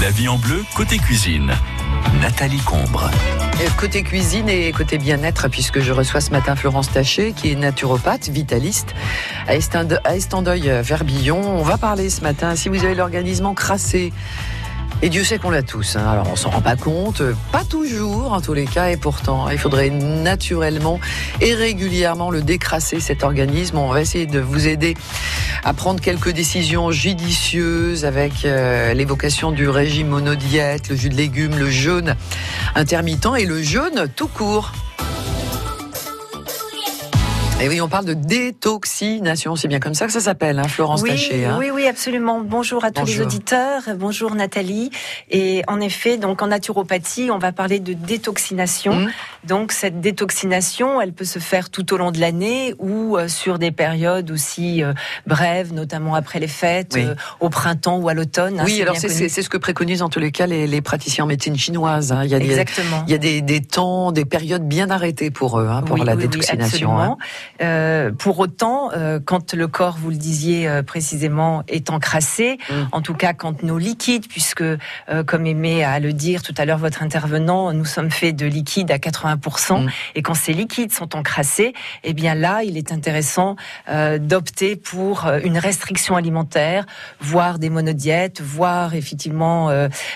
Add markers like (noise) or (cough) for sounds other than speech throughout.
La vie en bleu, côté cuisine. Nathalie Combre. Côté cuisine et côté bien-être, puisque je reçois ce matin Florence Taché, qui est naturopathe, vitaliste, à Estendeuil-Verbillon. On va parler ce matin, si vous avez l'organisme encrassé, et Dieu sait qu'on l'a tous. Hein. Alors on s'en rend pas compte, pas toujours en tous les cas, et pourtant il faudrait naturellement et régulièrement le décrasser cet organisme. On va essayer de vous aider à prendre quelques décisions judicieuses avec euh, l'évocation du régime monodiète, le jus de légumes, le jeûne intermittent et le jeûne tout court. Et oui, on parle de détoxination, c'est bien comme ça que ça s'appelle, hein, Florence oui, Taché. Hein. Oui, oui, absolument. Bonjour à tous les auditeurs. Bonjour Nathalie. Et en effet, donc en naturopathie, on va parler de détoxination. Mmh. Donc cette détoxination, elle peut se faire tout au long de l'année ou euh, sur des périodes aussi euh, brèves, notamment après les fêtes, euh, au printemps ou à l'automne. Hein, oui, alors c'est ce que préconisent en tous les cas les, les praticiens en médecine chinoise. Hein. Il y a Exactement. Des, il y a des, des, temps, des périodes bien arrêtées pour eux, hein, pour la détoxination. Hein. Euh, pour autant, euh, quand le corps, vous le disiez euh, précisément, est encrassé, mm. en tout cas quand nos liquides, puisque comme aimait à le dire tout à l'heure votre intervenant, nous sommes faits de liquides à 80%, mm. et quand ces liquides sont encrassés, eh bien là, il est intéressant d'opter pour une restriction alimentaire, voire des monodiètes, voire effectivement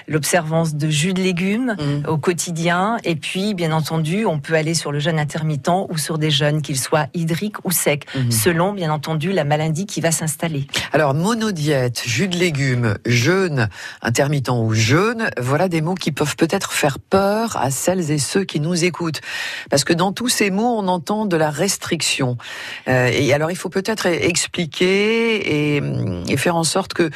l'observance de jus de légumes mm. au quotidien, et puis bien entendu, on peut aller sur le jeûne intermittent ou sur des jeûnes, qu'ils soient ou sec, mhm. selon bien entendu la maladie qui va s'installer. Alors monodiète, jus de légumes, jeûne, intermittent ou jeûne, voilà des mots qui peuvent peut-être faire peur à celles et ceux qui nous écoutent, parce que dans tous ces mots on entend de la restriction. Euh, et alors il faut peut-être expliquer et, et, faire en sorte que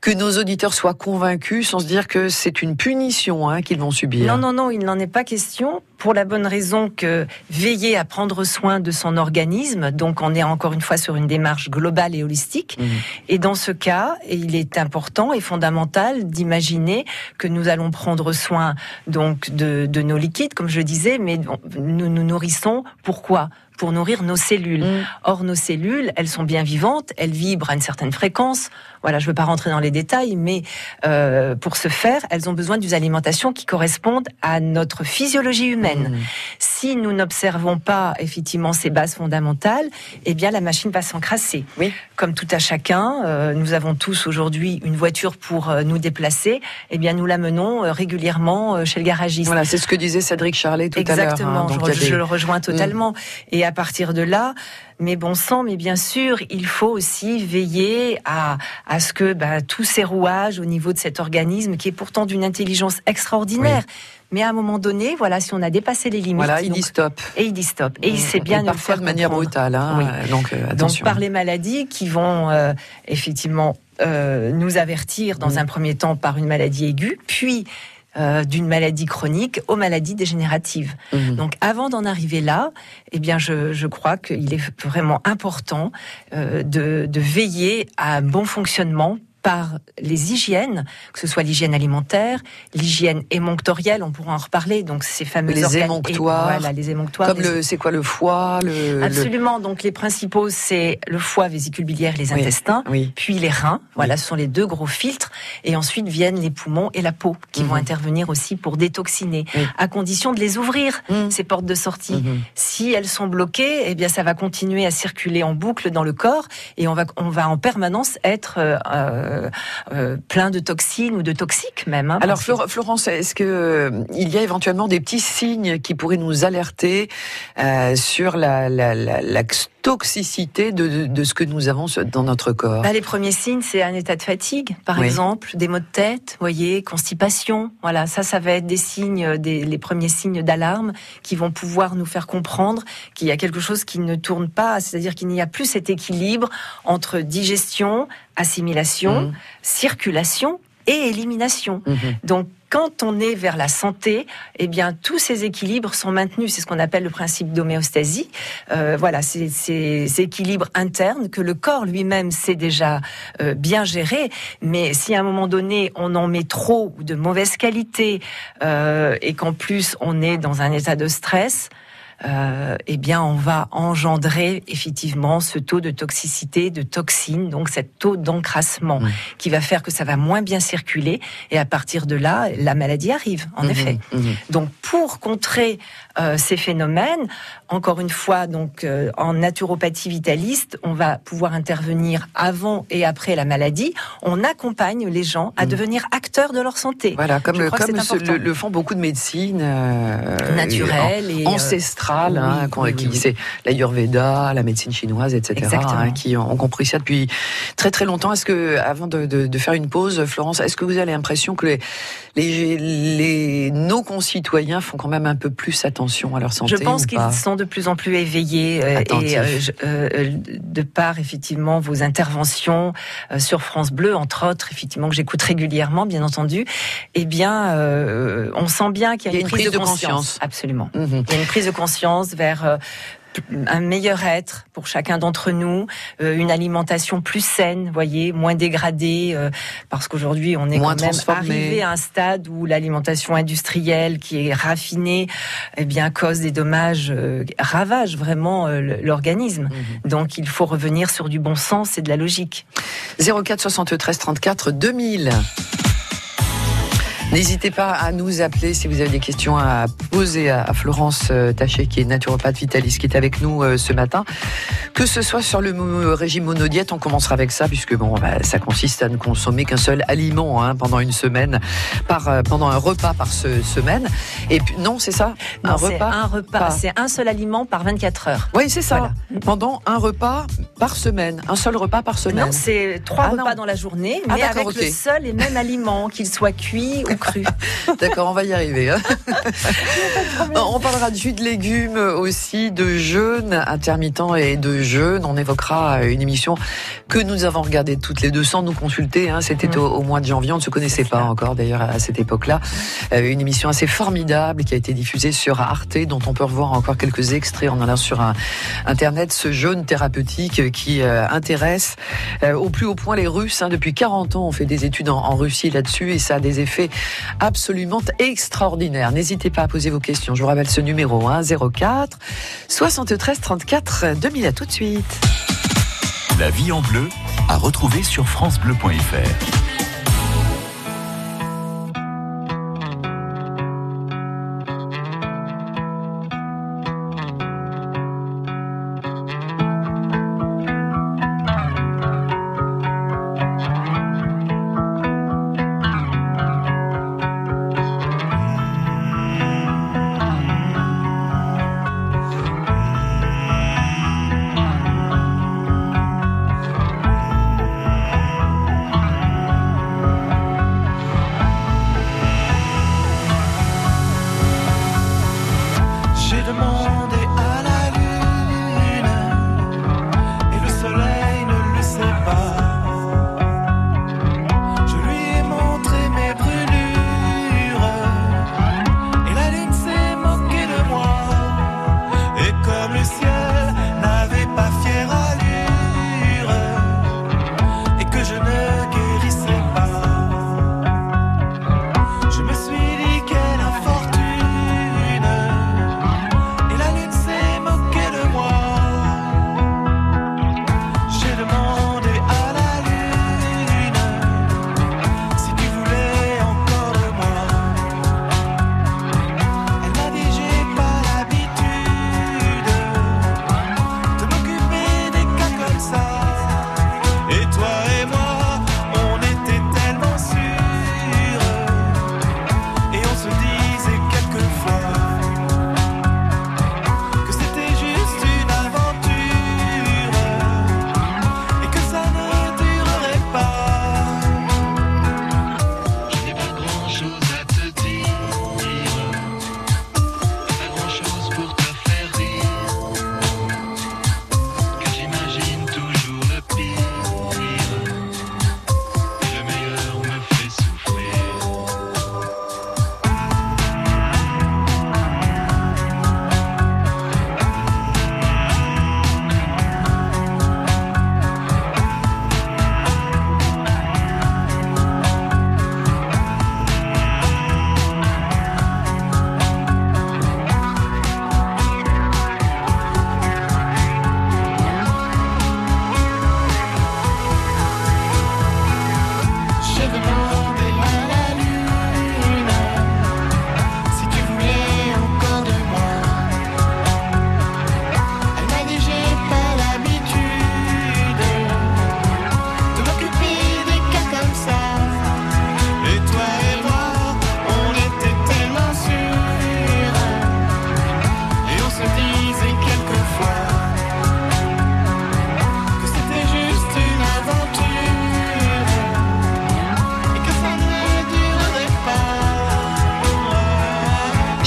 que nos auditeurs soient convaincus, sans se dire que c'est une punition hein, qu'ils vont subir. Non non non, il n'en est pas question pour la bonne raison que veiller à prendre soin de son organisme, donc on est encore une fois sur une démarche globale et holistique. Mhm. Et dans ce cas, il est important et fondamental d'imaginer que nous allons prendre soin donc de, de nos liquides, comme je le disais, mais nous nous nourrissons. Pourquoi? Pour nourrir nos cellules. Mm. Or, nos cellules, elles sont bien vivantes, elles vibrent à une certaine fréquence. Voilà, je ne veux pas rentrer dans les détails, mais euh, pour ce faire, elles ont besoin d'une alimentation qui corresponde à notre physiologie humaine. Mm. Si nous n'observons pas effectivement ces bases fondamentales, eh bien la machine va s'encrasser. Oui. Comme tout à chacun, euh, nous avons tous aujourd'hui une voiture pour euh, nous déplacer. Eh bien, nous la menons régulièrement chez le garagiste. Voilà, c'est ce que disait Cédric Charlet tout à l'heure. Hein. Exactement, je, le rejoins totalement. Mm. Et à partir de là, mais bon sang, mais bien sûr, il faut aussi veiller à, à ce que bah, tous ces rouages au niveau de cet organisme, qui est pourtant d'une intelligence extraordinaire, mais à un moment donné, voilà, si on a dépassé les limites, voilà, il dit stop. Et il dit stop. Et il sait bien et parfois de manière brutale. Hein, donc, euh, donc par les maladies qui vont euh, effectivement euh, nous avertir dans mm. un premier temps par une maladie aiguë, puis euh, d'une maladie chronique aux maladies dégénératives. Mhm. Donc avant d'en arriver là, eh bien je, je crois qu'il est vraiment important euh, de, de veiller à un bon fonctionnement par les hygiènes, que ce soit l'hygiène alimentaire, l'hygiène émonctorielle, on pourra en reparler, donc ces fameux les émonctoires, voilà, les émonctoires. Comme le, c'est quoi le foie, le, absolument. Donc les principaux, c'est le foie, vésicule biliaire, les intestins, puis les reins. Voilà, ce sont les deux gros filtres, et ensuite viennent les poumons et la peau qui vont mhm. intervenir aussi pour détoxiner, à condition de les ouvrir mhm. ces portes de sortie. Mhm. Si elles sont bloquées, eh bien ça va continuer à circuler en boucle dans le corps, et on va on va en permanence être euh, euh, plein de toxines ou de toxiques même. Hein, Alors Florence, est-ce que euh, il y a éventuellement des petits signes qui pourraient nous alerter sur la, la, la, la toxicité de, de, ce que nous avons dans notre corps bah, Les premiers signes, c'est un état de fatigue, par exemple, des maux de tête, voyez, constipation. Voilà, ça, ça va être des signes, des, les premiers signes d'alarme qui vont pouvoir nous faire comprendre qu'il y a quelque chose qui ne tourne pas, c'est-à-dire qu'il n'y a plus cet équilibre entre digestion, assimilation, mmh. circulation et élimination. Mmh. Donc quand on est vers la santé, eh bien tous ces équilibres sont maintenus. C'est ce qu'on appelle le principe d'homéostasie. Euh, voilà, c'est ces équilibres internes que le corps lui-même sait déjà euh, bien gérer. Mais si à un moment donné on en met trop ou de mauvaise qualité euh, et qu'en plus on est dans un état de stress, euh, eh bien, on va engendrer effectivement ce taux de toxicité, de toxines, donc cet taux d'encrassement Mmh. qui va faire que ça va moins bien circuler et à partir de là, la maladie arrive, en Mhm, effet. mhm. Donc, pour contrer euh, ces phénomènes, encore une fois, donc euh, en naturopathie vitaliste, on va pouvoir intervenir avant et après la maladie. On accompagne les gens à devenir acteurs de leur santé. Voilà, comme, le, comme ce- le, le font beaucoup de médecines euh, Naturelles et, euh, ancestrales, hein, oui, qui oui, c'est l'ayurveda, la médecine chinoise, etc., hein, qui ont, compris ça depuis très très longtemps. Est-ce que, avant de, de- de faire une pause, Florence, est-ce que vous avez l'impression que les, les, les- nos concitoyens font quand même un peu plus attention à leur santé Je pense qu'ils sont de plus en plus éveillés euh, et euh, je- euh, de par effectivement vos interventions sur France Bleu, entre autres, effectivement que j'écoute régulièrement, bien entendu. Eh bien, on sent bien qu'il y a, une, prise, de, conscience. Absolument. Mhm. Il y a une prise de conscience vers euh, un meilleur être pour chacun d'entre nous, euh, une alimentation plus saine, voyez, moins dégradée, euh, parce qu'aujourd'hui on est Moins quand même arrivé à un stade où l'alimentation industrielle, qui est raffinée, eh bien cause des dommages, euh, ravage vraiment l'organisme. Mhm. Donc il faut revenir sur du bon sens et de la logique. 04 73 34 2000. N'hésitez pas à nous appeler si vous avez des questions à poser à Florence euh, Taché, qui est naturopathe vitaliste, qui est avec nous euh, ce matin. Que ce soit sur le régime monodiète, on commencera avec ça, puisque bon, bah, ça consiste à ne consommer qu'un seul aliment hein, pendant une semaine, par, euh, pendant un repas par ce- semaine. Et puis, non, c'est ça? Un Non, repas un repas, pas. c'est un seul aliment par 24 heures. Oui, c'est ça. Voilà. Pendant un repas par semaine. Un seul repas par semaine. Non, c'est trois Ah, repas non. dans la journée, Ah, mais avec le seul et même (laughs) aliment, qu'il soit cuit ou cru. (laughs) D'accord, on va y arriver. hein. (laughs) on parlera de jus de légumes aussi, de jeûne intermittent et de jeûne. On évoquera une émission que nous avons regardée toutes les deux sans nous consulter. hein. C'était Mhm. au, au mois de janvier. On ne se connaissait pas encore d'ailleurs à cette époque-là. Euh, une émission assez formidable qui a été diffusée sur Arte, dont on peut revoir encore quelques extraits en allant sur un, Internet. Ce jeûne thérapeutique qui euh, intéresse euh, au plus haut point les Russes. hein. Depuis 40 ans, on fait des études en, en Russie là-dessus et ça a des effets absolument extraordinaires. N'hésitez pas à poser vos questions. Je vous rappelle ce numéro hein, 04 73 34 2000. À tout de suite. La vie en bleu à retrouver sur francebleu.fr.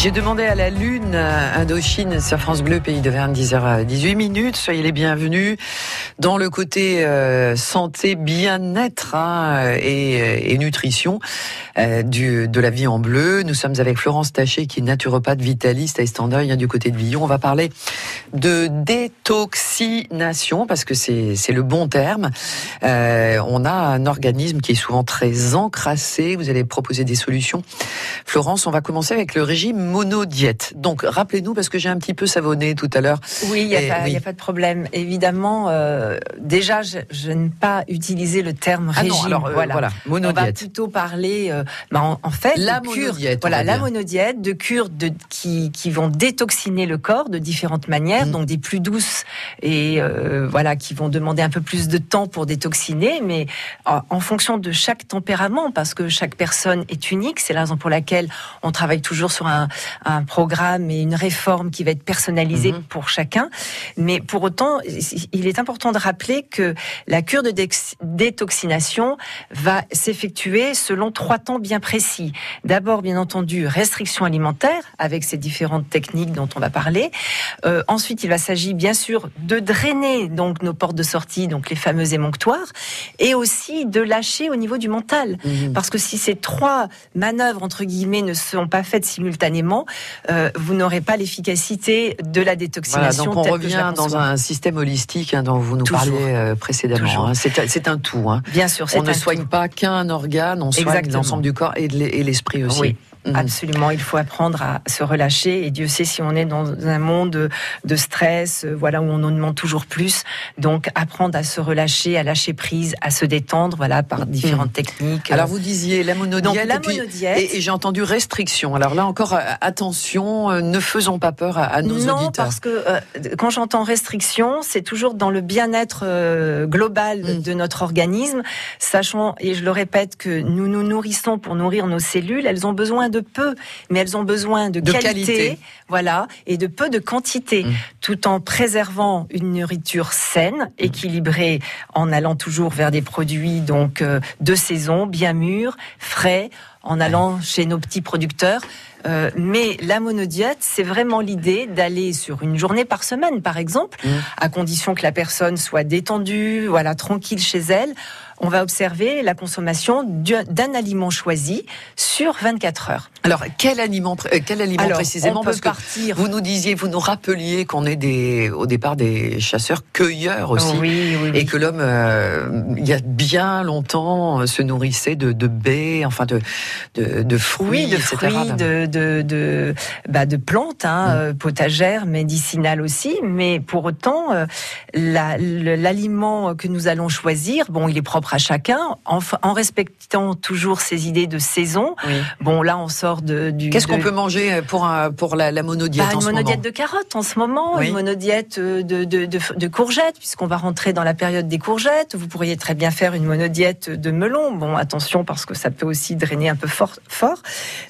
J'ai demandé à la Lune, Indochine, sur France Bleu, pays de Verne, 10h 18 minutes. Soyez les bienvenus dans le côté euh, santé, bien-être hein, et, nutrition euh, de la vie en bleu. Nous sommes avec Florence Taché, qui est naturopathe vitaliste à Estendeuil, hein, du côté de Villon. On va parler de détoxination, parce que c'est le bon terme. Euh, on a un organisme qui est souvent très encrassé. Vous allez proposer des solutions. Florence, on va commencer avec le régime monodiète. Donc, rappelez-nous, parce que j'ai un petit peu savonné tout à l'heure. Oui, il n'y a, a, pas de problème. Évidemment, euh, déjà, je, je n'ai pas utilisé le terme ah régime. Non, alors, euh, voilà. voilà. monodiète. On va plutôt parler, euh, bah, en, en, fait, la de cure. Voilà, la monodiète, de cures de, qui, qui vont détoxiner le corps de différentes manières, mmh. donc des plus douces et voilà, qui vont demander un peu plus de temps pour détoxiner, mais en, en fonction de chaque tempérament, parce que chaque personne est unique. C'est la raison pour laquelle on travaille toujours sur un, un programme et une réforme qui va être personnalisée mmh. pour chacun. Mais pour autant, il est important de rappeler que la cure de détoxination va s'effectuer selon trois temps bien précis. D'abord, bien entendu, restriction alimentaire avec ces différentes techniques dont on va parler. Euh, ensuite, il va s'agir bien sûr de drainer donc nos portes de sortie, donc les fameux émonctoires, et aussi de lâcher au niveau du mental, mmh. parce que si ces trois manœuvres entre guillemets ne sont pas faites simultanément, euh, vous n'aurez pas l'efficacité de la détoxination. Voilà, donc on revient dans un système holistique hein, dont vous nous Toujours. parliez euh, précédemment. Hein. C'est un tout. Hein. Bien sûr, on ne soigne tout. pas qu'un organe, on soigne l'ensemble du corps et l'esprit aussi. Oui. Mmh. Absolument, il faut apprendre à se relâcher. Et Dieu sait si on est dans un monde de stress, voilà, où on en demande toujours plus. Donc, apprendre à se relâcher, à lâcher prise, à se détendre, voilà, par différentes mmh. techniques. Alors, vous disiez la monodiète. Donc, la et, puis, monodiète. et, et j'ai entendu restriction. Alors là encore, euh, attention, euh, ne faisons pas peur à, à nos non, auditeurs. parce que euh, quand j'entends restriction, c'est toujours dans le bien-être euh, global mmh. de notre organisme, sachant, et je le répète, que nous nous nourrissons pour nourrir nos cellules. Elles ont besoin de peu, mais elles ont besoin de, de qualité, qualité, voilà, et de peu de quantité, mmh. tout en préservant une nourriture saine, équilibrée, en allant toujours vers des produits donc euh, de saison, bien mûrs, frais, en allant chez nos petits producteurs. Euh, mais la monodiète, c'est vraiment l'idée d'aller sur une journée par semaine, par exemple, mmh. à condition que la personne soit détendue, voilà, tranquille chez elle on va observer la consommation d'un aliment choisi sur 24 heures. Alors, quel aliment, quel aliment Alors, précisément on Parce peut que partir... vous nous disiez, vous nous rappeliez qu'on est des, au départ des chasseurs-cueilleurs aussi, oui, oui, oui. et que l'homme, euh, il y a bien longtemps, se nourrissait de, de baies, enfin de, de, de fruits, oui, de fruits, de, de, de, bah, de plantes, hein, mm. potagères, médicinales aussi. Mais pour autant, euh, l'aliment que nous allons choisir, bon, il est propre à chacun, en, en, respectant toujours ses idées de saison. Bon, là, on sort de, du. Qu'est-ce de... qu'on peut manger pour, un, pour la, la monodiète bah, en Une ce monodiète moment de carottes en ce moment, oui. une monodiète de, de, de, de courgettes, puisqu'on va rentrer dans la période des courgettes. Vous pourriez très bien faire une monodiète de melon. Bon, attention, parce que ça peut aussi drainer un peu fort. fort.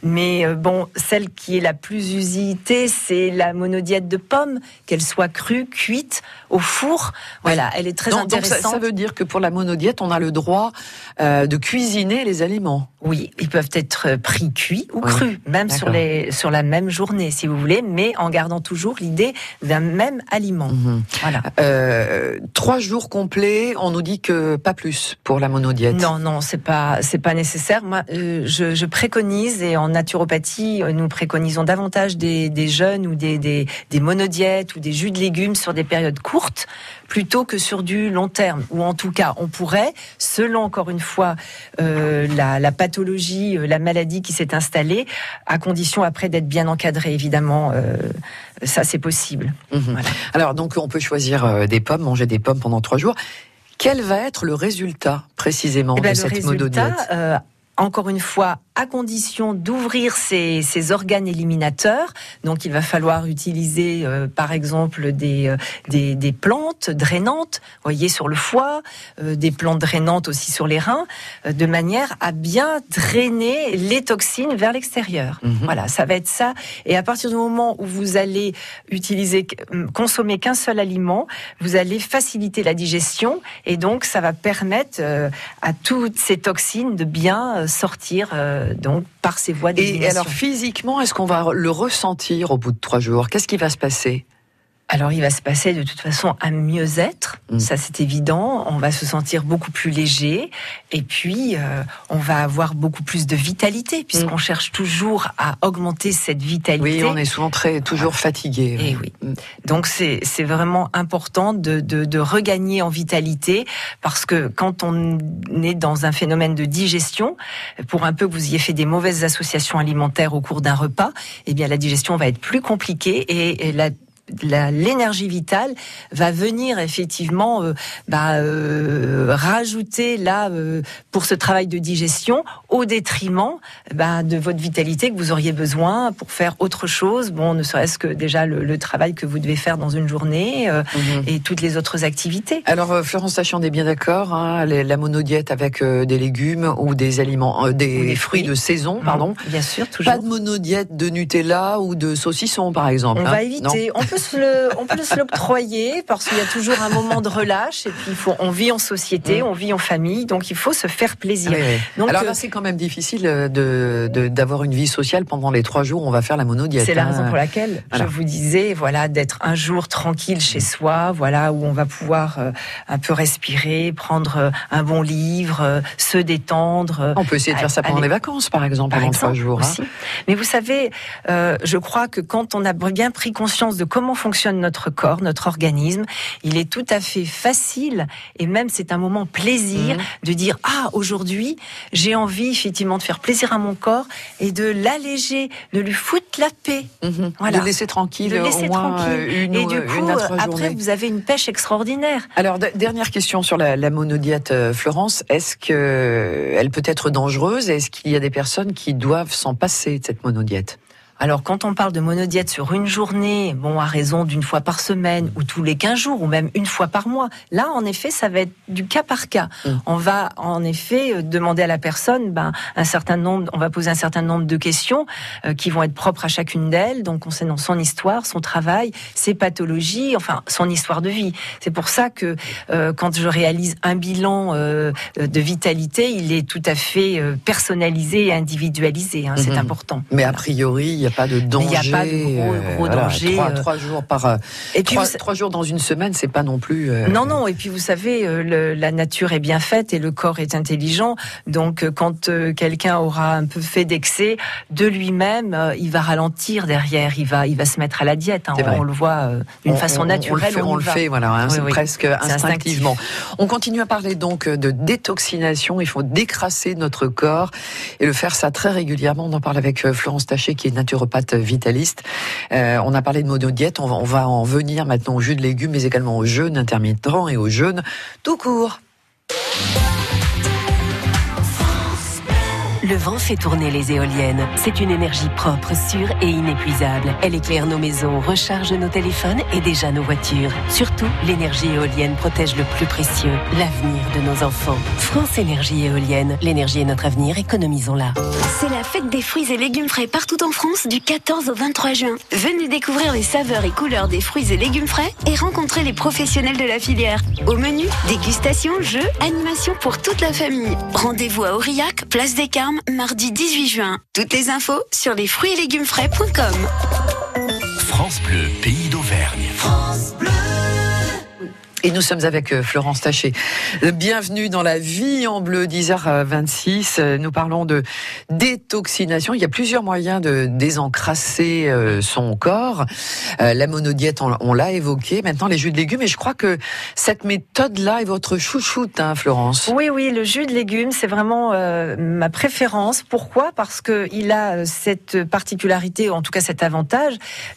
Mais euh, bon, celle qui est la plus usitée, c'est la monodiète de pommes, qu'elle soit crue, cuite, au four. Voilà, elle est très donc, intéressante. Donc ça, ça, veut dire que pour la monodiète, on a le droit euh, de cuisiner les aliments. Oui, ils peuvent être pris cuits ou oui. crus, même sur, les, sur la même journée, si vous voulez, mais en gardant toujours l'idée d'un même aliment. Mmh. Voilà. Euh, trois jours complets, on nous dit que pas plus pour la monodiète. Non, non, c'est pas, c'est pas nécessaire. Moi, euh, je, je, préconise et en naturopathie, nous préconisons davantage des, des jeunes ou des, des, des monodiètes ou des jus de légumes sur des périodes courtes plutôt que sur du long terme. Ou en tout cas, on pourrait, selon encore une fois euh, la, la, pathologie, euh, la maladie qui s'est installée, à condition après d'être bien encadré, évidemment. Euh, ça, c'est possible. Mmh. Voilà. Alors, donc, on peut choisir des pommes, manger des pommes pendant trois jours. Quel va être le résultat précisément eh ben, de cette résultat, monodiète? euh, encore une fois, à condition d'ouvrir ces, ces, organes éliminateurs. Donc, il va falloir utiliser, euh, par exemple, des, euh, des, des, plantes drainantes, voyez, sur le foie, euh, des plantes drainantes aussi sur les reins, euh, de manière à bien drainer les toxines vers l'extérieur. Mhm. Mmh. Voilà, ça va être ça. Et à partir du moment où vous allez utiliser, consommer qu'un seul aliment, vous allez faciliter la digestion et donc ça va permettre euh, à toutes ces toxines de bien sortir euh, donc par ces voies d'élimination. Et alors physiquement, est-ce qu'on va le ressentir au bout de trois jours? Qu'est-ce qui va se passer? Alors il va se passer de toute façon un mieux-être, mm. ça c'est évident. On va se sentir beaucoup plus léger et puis euh, on va avoir beaucoup plus de vitalité puisqu'on mm. cherche toujours à augmenter cette vitalité. Oui, on est souvent très toujours fatigué. Et oui. Mm. Donc c'est c'est vraiment important de, de, de regagner en vitalité parce que quand on est dans un phénomène de digestion, pour un peu que vous ayez fait des mauvaises associations alimentaires au cours d'un repas, eh bien la digestion va être plus compliquée et, et la l'énergie vitale va venir effectivement euh, bah, euh, rajouter là euh, pour ce travail de digestion au détriment bah, de votre vitalité que vous auriez besoin pour faire autre chose. Bon, ne serait-ce que déjà le, travail que vous devez faire dans une journée mhm. et toutes les autres activités. Alors Florence Sachon, on est bien d'accord. Hein, la monodiète avec des légumes ou des aliments, des, fruits, de saison, pardon. Bien sûr, toujours. Pas de monodiète de Nutella ou de saucisson, par exemple. On hein, va éviter. On peut on peut se l'octroyer parce qu'il y a toujours un moment de relâche et puis il faut, on vit en société, mm. on vit en famille, donc il faut se faire plaisir. Donc, Alors là, euh, c'est quand même difficile de, d'avoir une vie sociale pendant les trois jours où on va faire la monodiète. C'est la hein. raison pour laquelle je vous disais, voilà, d'être un jour tranquille chez soi, voilà, où on va pouvoir euh, un peu respirer, prendre euh, un bon livre, se détendre. On peut essayer de faire ça pendant les vacances, par exemple, pendant trois jours. Hein. Mais vous savez, je crois que quand on a bien pris conscience de comment fonctionne notre corps, notre organisme. Il est tout à fait facile et même c'est un moment plaisir mhm. de dire ah aujourd'hui j'ai envie effectivement de faire plaisir à mon corps et de l'alléger, de lui foutre la paix. Mhm. Voilà. De laisser tranquille. De laisser au moins tranquille. Une, et du coup après vous avez une pêche extraordinaire. Alors dernière question sur la, la monodiète euh, Florence, est-ce que elle peut être dangereuse? Est-ce qu'il y a des personnes qui doivent s'en passer de cette monodiète? Alors quand on parle de monodiète sur une journée, bon à raison d'une fois par semaine ou tous les 15 jours ou même une fois par mois, là en effet ça va être du cas par cas. Mmh. On va en effet euh, demander à la personne ben, un certain nombre, on va poser un certain nombre de questions euh, qui vont être propres à chacune d'elles, donc concernant son histoire, son travail, ses pathologies, enfin son histoire de vie. C'est pour ça que euh, quand je réalise un bilan de vitalité, il est tout à fait personnalisé et individualisé. Hein, C'est mmh. important. Mais a priori n'y a pas de danger. Il n'y a pas de gros, euh, danger. Euh. Trois, jours par. Euh, et puis trois, jours dans une semaine, c'est pas non plus. Non, non. Et puis vous savez, la nature est bien faite et le corps est intelligent. Donc quand quelqu'un aura un peu fait d'excès de lui-même, il va ralentir derrière. Il va, il va se mettre à la diète. Hein. On, le voit d'une façon naturelle. On le fait, voilà. Hein, c'est presque instinctivement. On continue à parler donc de détoxination. Il faut décrasser notre corps et le faire ça très régulièrement. On en parle avec Florence Taché, qui est nature naturopathe vitaliste. Euh, on a parlé de monodiète, on va, on va en venir maintenant au jus de légumes, mais également au jeûne intermittent et au jeûne tout court. Le vent fait tourner les éoliennes. C'est une énergie propre, sûre et inépuisable. Elle éclaire nos maisons, recharge nos téléphones et déjà nos voitures. Surtout, l'énergie éolienne protège le plus précieux, l'avenir de nos enfants. France Énergie Éolienne. L'énergie est notre avenir, économisons-la. C'est la fête des fruits et légumes frais partout en France du 14 au 23 juin. Venez découvrir les saveurs et couleurs des fruits et légumes frais et rencontrer les professionnels de la filière. Au menu, dégustation, jeux, animation pour toute la famille. Rendez-vous à Aurillac, place des Carmes mardi 18 juin. Toutes les infos sur les fruits et légumes frais.com. France Bleu, pays d'Auvergne. France Bleu. Et nous sommes avec euh, Florence Taché. Euh, bienvenue dans la vie en bleu, 10h26. Euh, nous parlons de détoxination. Il y a plusieurs moyens de désencrasser son corps. La monodiète, on l'a évoqué. Maintenant, les jus de légumes. Et je crois que cette méthode-là est votre chouchoute, hein, Florence. Oui, oui, le jus de légumes, c'est vraiment ma préférence. Pourquoi? Parce que il a cette particularité, ou en tout cas cet avantage,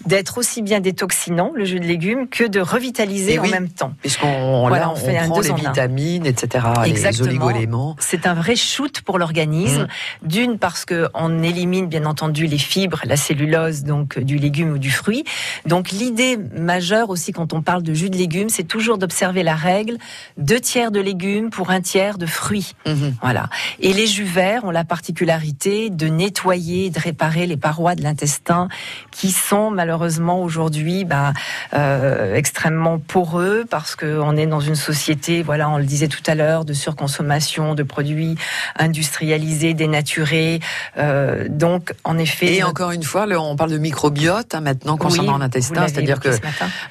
d'être aussi bien détoxinant, le jus de légumes, que de revitaliser en même temps puisqu'on voilà, on, fait on prend les vitamines, etc., les oligo-éléments. C'est un vrai shoot pour l'organisme. Mm. D'une parce que on élimine bien entendu les fibres, la cellulose donc du légume ou du fruit. Donc l'idée majeure aussi quand on parle de jus de légumes, c'est toujours d'observer la règle deux tiers de légumes pour un tiers de fruits. Mm-hmm. Voilà. Et les jus verts ont la particularité de nettoyer, de réparer les parois de l'intestin qui sont malheureusement aujourd'hui bah, euh, extrêmement poreux parce qu'on est dans une société, voilà, on le disait tout à l'heure, de surconsommation de produits industrialisés, dénaturés. Euh, donc, en effet. Et encore une fois, on parle de microbiote hein, maintenant concernant l'intestin, c'est-à-dire que,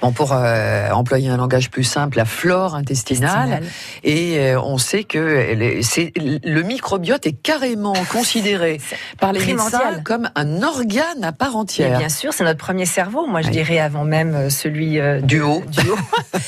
bon, pour euh, employer un langage plus simple, la flore intestinale, et euh, on sait que le microbiote est carrément considéré (laughs) par les médecins comme un organe à part entière. bien sûr, c'est notre premier cerveau. Moi, je dirais avant même celui du haut. Du haut. (laughs)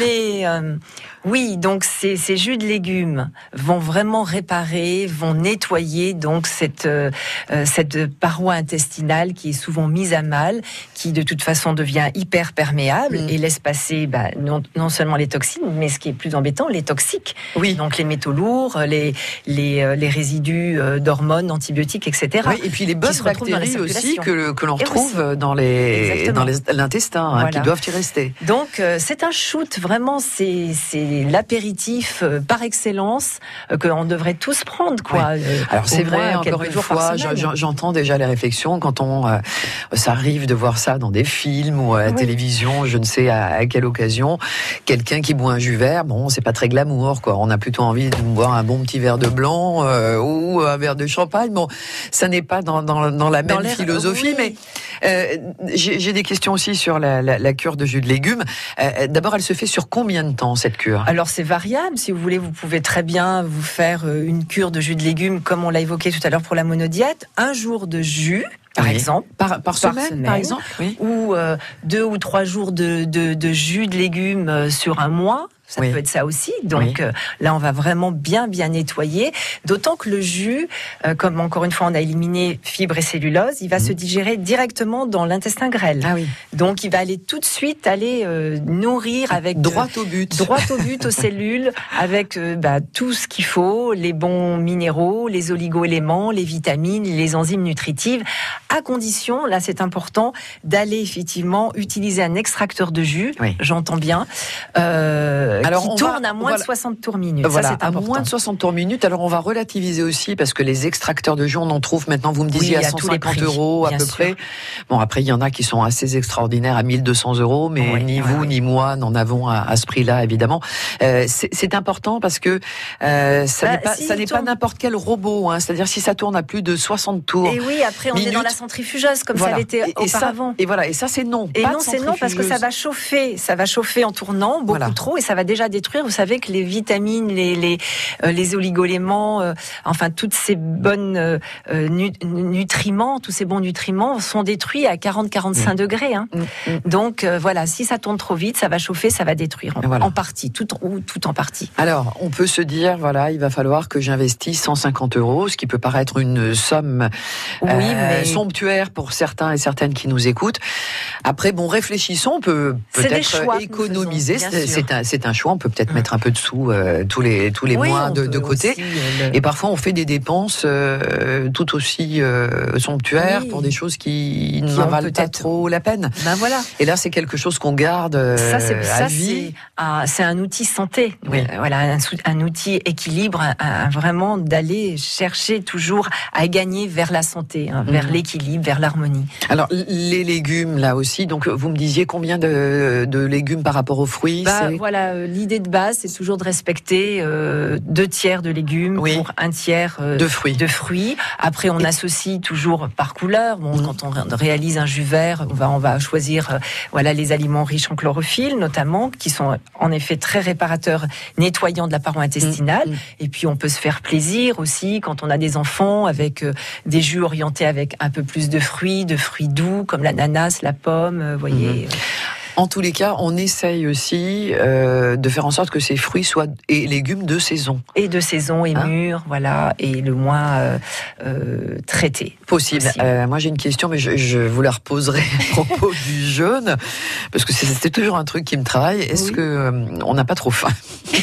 Mais les, euh, oui, donc ces, ces, jus de légumes vont vraiment réparer, vont nettoyer donc cette euh, euh, cette paroi intestinale qui est souvent mise à mal, qui de toute façon devient hyper perméable mm. et laisse passer bah, non, non, seulement les toxines, mais ce qui est plus embêtant, les toxiques. Oui. Donc les métaux lourds, les les, euh, les résidus d'hormones, antibiotiques, etc. Oui, et puis les bonnes bactéries aussi que, que l'on retrouve dans les dans l'intestin, hein, qui doivent y rester. Donc c'est un shoot vraiment, c'est l'apéritif euh, par excellence euh, qu'on devrait tous prendre, quoi. Euh, Alors c'est vrai, encore une fois, j'entends déjà les réflexions quand on ça arrive de voir ça dans des films ou à la télévision, je ne sais à, quelle occasion, quelqu'un qui boit un jus vert, bon, c'est pas très glamour, quoi. On a plutôt envie de boire un bon petit verre de blanc ou un verre de champagne. Bon, ça n'est pas dans, dans, dans la même philosophie, mais j'ai des questions aussi sur la, la, la, cure de jus de légumes. D'abord, elle se fait sur combien de temps cette cure? Alors c'est variable. Si vous voulez, vous pouvez très bien vous faire euh, une cure de jus de légumes, comme on l'a évoqué tout à l'heure pour la monodiète. Un jour de jus, par exemple, par, par, semaine, par exemple, ou euh, deux ou trois jours de, de, de, jus de légumes euh, sur un mois. Ça peut être ça aussi. Donc euh, là, on va vraiment bien bien nettoyer. D'autant que le jus, euh, comme encore une fois on a éliminé fibres et cellulose, il va se mhm. digérer directement dans l'intestin grêle. Ah oui. Donc il va aller tout de suite aller euh, nourrir avec droit au but, droit au but aux (laughs) cellules, avec bah, tout ce qu'il faut, les bons minéraux, les oligo-éléments, les vitamines, les enzymes nutritives, à condition, là c'est important, d'aller effectivement utiliser un extracteur de jus. J'entends bien. Euh, euh, Alors, qui on tourne à moins de 60 tours minutes. Voilà, à moins de 60 tours minutes. Alors on va relativiser aussi parce que les extracteurs de jus, on en trouve maintenant, vous me disiez, à 150 euros à peu près. Bon, après, il y en a qui sont assez extraordinaires à 1200 euros, mais ni vous ni moi n'en avons à, ce prix-là, évidemment. Euh, c'est important parce que euh, ça bah, n'est pas, n'importe quel robot. Hein. C'est-à-dire si ça tourne à plus de 60 tours. Et oui, après on est dans la centrifugeuse comme ça l'était auparavant. et voilà, et ça c'est non. Et non, c'est non parce que ça va chauffer, ça va chauffer en tournant beaucoup trop et ça va déjà détruire. Vous savez que les vitamines, les les, euh, les oligoéléments, euh, enfin toutes ces bonnes euh, nutriments, tous ces bons nutriments sont détruits à 40-45 mm. degrés. Hein. Mm, mm. Donc voilà, si ça tourne trop vite, ça va chauffer, ça va détruire en, partie, tout ou tout en partie. Alors on peut se dire voilà, il va falloir que j'investisse 150 euros, ce qui peut paraître une somme somptuaire pour certains et certaines qui nous écoutent. Après bon, réfléchissons, on peut peut-être économiser. C'est un, un choix. On peut peut-être mettre un peu de sous euh, tous les tous les mois de, côté. Euh, Et parfois, on fait des dépenses euh, tout aussi somptuaires pour des choses qui, ne valent pas trop la peine. Ben voilà. Et là, c'est quelque chose qu'on garde ça, c'est, à vie. C'est un outil santé. Voilà, un, un, outil équilibre, vraiment d'aller chercher toujours à gagner vers la santé, hein, vers mhm. l'équilibre, vers l'harmonie. Alors les légumes, là aussi. Donc vous me disiez combien de, de légumes par rapport aux fruits bah, Voilà, euh, l'idée de base, c'est toujours de respecter euh, deux tiers de légumes pour un tiers euh, de fruits. De fruits. Après, on associe toujours par couleur. Bon, mm. quand on réalise un jus vert, on va on va choisir voilà les aliments riches en chlorophylle, notamment, qui sont en effet très réparateurs, nettoyants de la paroi intestinale. Mm. Mm. Et puis, on peut se faire plaisir aussi quand on a des enfants avec des jus orientés avec un peu plus de fruits, de fruits doux comme l'ananas, la pomme. Vous voyez. Mm-hmm. En tous les cas, on essaye aussi euh, de faire en sorte que ces fruits soient et légumes de saison. Et de saison et hein mûrs, voilà, et le moins euh, euh traités. Possible. Euh, moi, j'ai une question, mais je, je, vous la reposerai à (laughs) propos du jeûne, parce que c'était toujours un truc qui me travaille. Est-ce que euh, on n'a pas trop faim? (laughs)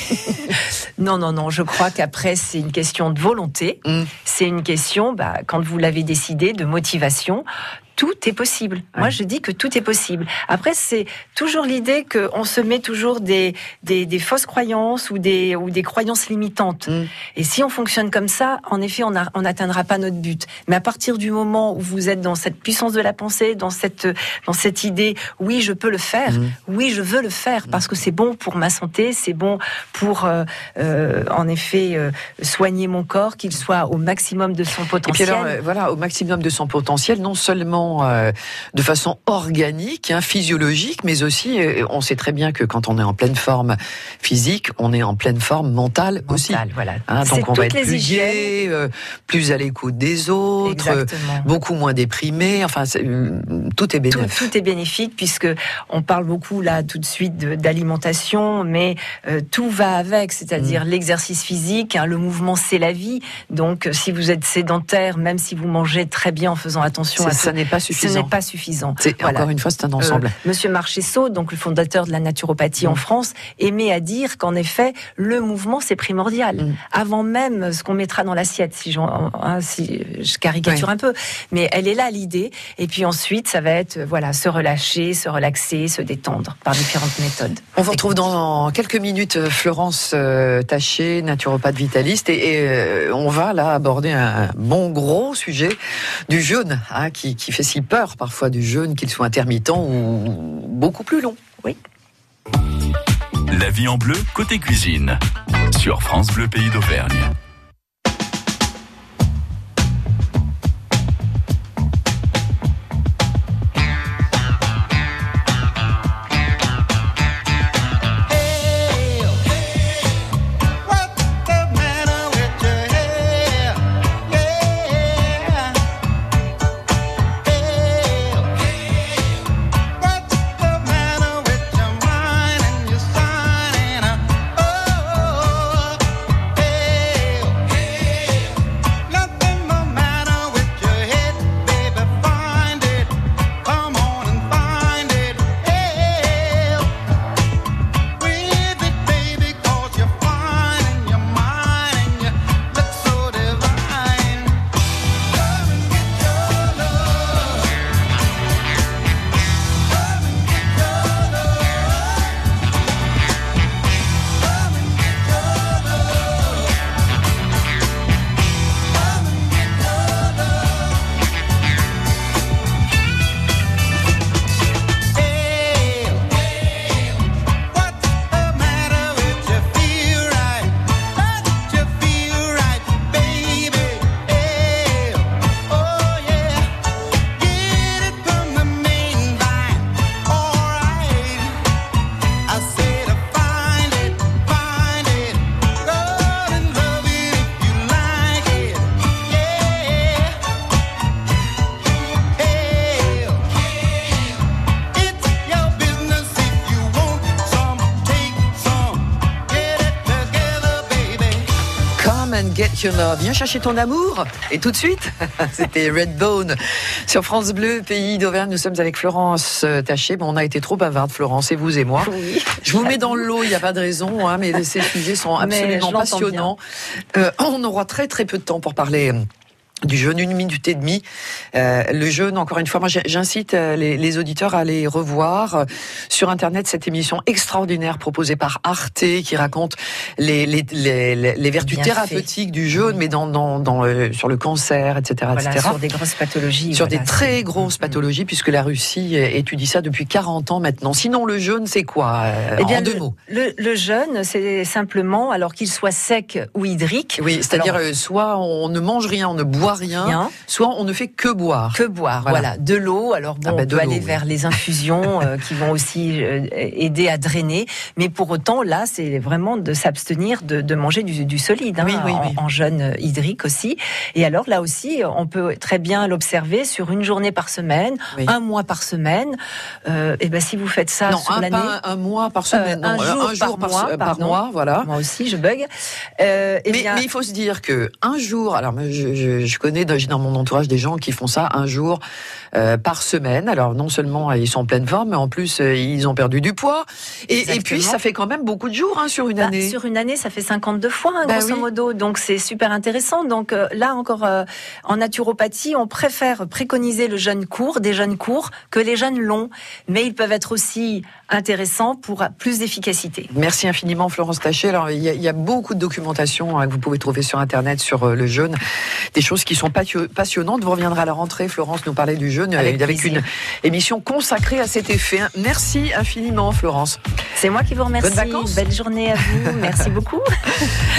Non, non, non. Je crois qu'après, c'est une question de volonté. Mm. C'est une question, bah, quand vous l'avez décidé, de motivation tout est possible. Moi, je dis que tout est possible. Après, c'est toujours l'idée qu'on se met toujours des, des, des, fausses croyances ou des, ou des croyances limitantes. Mm. Et si on fonctionne comme ça, en effet, on n'atteindra pas notre but. Mais à partir du moment où vous êtes dans cette puissance de la pensée, dans cette, dans cette idée, oui, je peux le faire, mm. oui, je veux le faire, parce que c'est bon pour ma santé, c'est bon pour, euh, euh, en effet, euh, soigner mon corps, qu'il soit au maximum de son potentiel. Et puis alors, voilà, au maximum de son potentiel, non seulement de façon organique, hein, physiologique, mais aussi, on sait très bien que quand on est en pleine forme physique, on est en pleine forme mentale, aussi. Voilà. Hein, donc on va être plus gai, plus à l'écoute des autres, beaucoup moins déprimé. Enfin, tout est bénéfique. Tout, est bénéfique puisque on parle beaucoup là tout de suite d'alimentation, mais tout va avec, c'est-à-dire mm. l'exercice physique, hein, le mouvement, c'est la vie. Donc, si vous êtes sédentaire, même si vous mangez très bien en faisant attention à ça, n'est pas suffisant. Ce n'est pas suffisant. Encore une fois, c'est un ensemble. Euh, Monsieur Marchesso, donc le fondateur de la naturopathie en mm. France, aimait à dire qu'en effet, le mouvement c'est primordial. Mm. Avant même ce qu'on mettra dans l'assiette, si, hein, si, je caricature un peu, mais elle est là l'idée. Et puis ensuite, ça va être voilà se relâcher, se relaxer, se détendre par différentes méthodes. On vous retrouve dans quelques minutes Florence euh, Taché, naturopathe vitaliste, et, euh, on va là aborder un bon gros sujet du jeûne, hein, qui, qui, fait si peur parfois du jeûne, qu'il soit intermittent ou beaucoup plus long. Oui. La vie en bleu, côté cuisine, sur France Bleu Pays d'Auvergne. Viens chercher ton amour. Et tout de suite, (laughs) c'était Redbone sur France Bleu, pays d'Auvergne. Nous sommes avec Florence euh, Taché. Bon, on a été trop bavarde, Florence, et vous et moi. Je vous mets dans l'eau, il n'y a pas de raison, hein, mais ces sujets sont absolument passionnants. Euh, on aura très très peu de temps pour parler du jeûne, une minute et demie. Euh, le jeûne, encore une fois, moi j'incite euh, les, auditeurs à aller revoir euh, sur Internet cette émission extraordinaire proposée par Arte qui raconte les, les, les, vertus thérapeutiques du jeûne, mais dans, dans, dans sur le cancer, etc., etc. Sur des grosses pathologies. Sur des très grosses pathologies, puisque la Russie étudie ça depuis 40 ans maintenant. Sinon, le jeûne, c'est quoi eh bien, En deux le, mots? Le, jeûne, c'est simplement, alors qu'il soit sec ou hydrique. Oui, c'est-à-dire soit on ne mange rien, on ne boit rien, soit on ne fait que boire. Que boire, voilà. De l'eau, alors bon, ah ben, on peut aller vers les infusions euh, (laughs) qui vont aussi euh, aider à drainer, mais pour autant, là, c'est vraiment de s'abstenir de, manger du, solide, hein, en, jeûne hydrique aussi. Et alors là aussi, on peut très bien l'observer sur une journée par semaine, un mois par semaine. Euh, et ben si vous faites ça sur l'année, un mois par semaine, un, jour, par, mois, par mois, voilà. Moi aussi, je bug. mais, mais, il faut se dire que un jour, alors je, je, je connais, dans mon entourage des gens qui font ça un jour euh, par semaine. Alors non seulement ils sont en pleine forme, mais en plus euh, ils ont perdu du poids. Et, et, puis ça fait quand même beaucoup de jours hein, sur une bah, année. Sur une année, ça fait 52 fois, hein, bah grosso modo. Donc c'est super intéressant. Donc euh, là encore, en naturopathie, on préfère préconiser le jeûne court, des jeunes courts, que les jeunes longs. Mais ils peuvent être aussi intéressants pour plus d'efficacité. Merci infiniment Florence Taché. Alors il y, a, il y a beaucoup de documentation hein, que vous pouvez trouver sur Internet sur le jeûne. Des choses qui sont passionnantes. Vous reviendrez à la rentrée, Florence, nous parler du jeûne avec, avec une émission consacrée à cet effet. Merci infiniment, Florence. C'est moi qui vous remercie. Bonnes vacances. Belle journée à vous. (laughs) Merci beaucoup.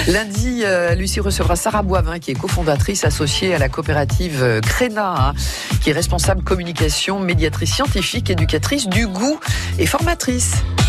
Lundi, euh, Lucie recevra Sarah Boivin, qui est cofondatrice associée à la coopérative euh, Créna, hein, qui est responsable communication, médiatrice scientifique, éducatrice du goût et formatrice productrice.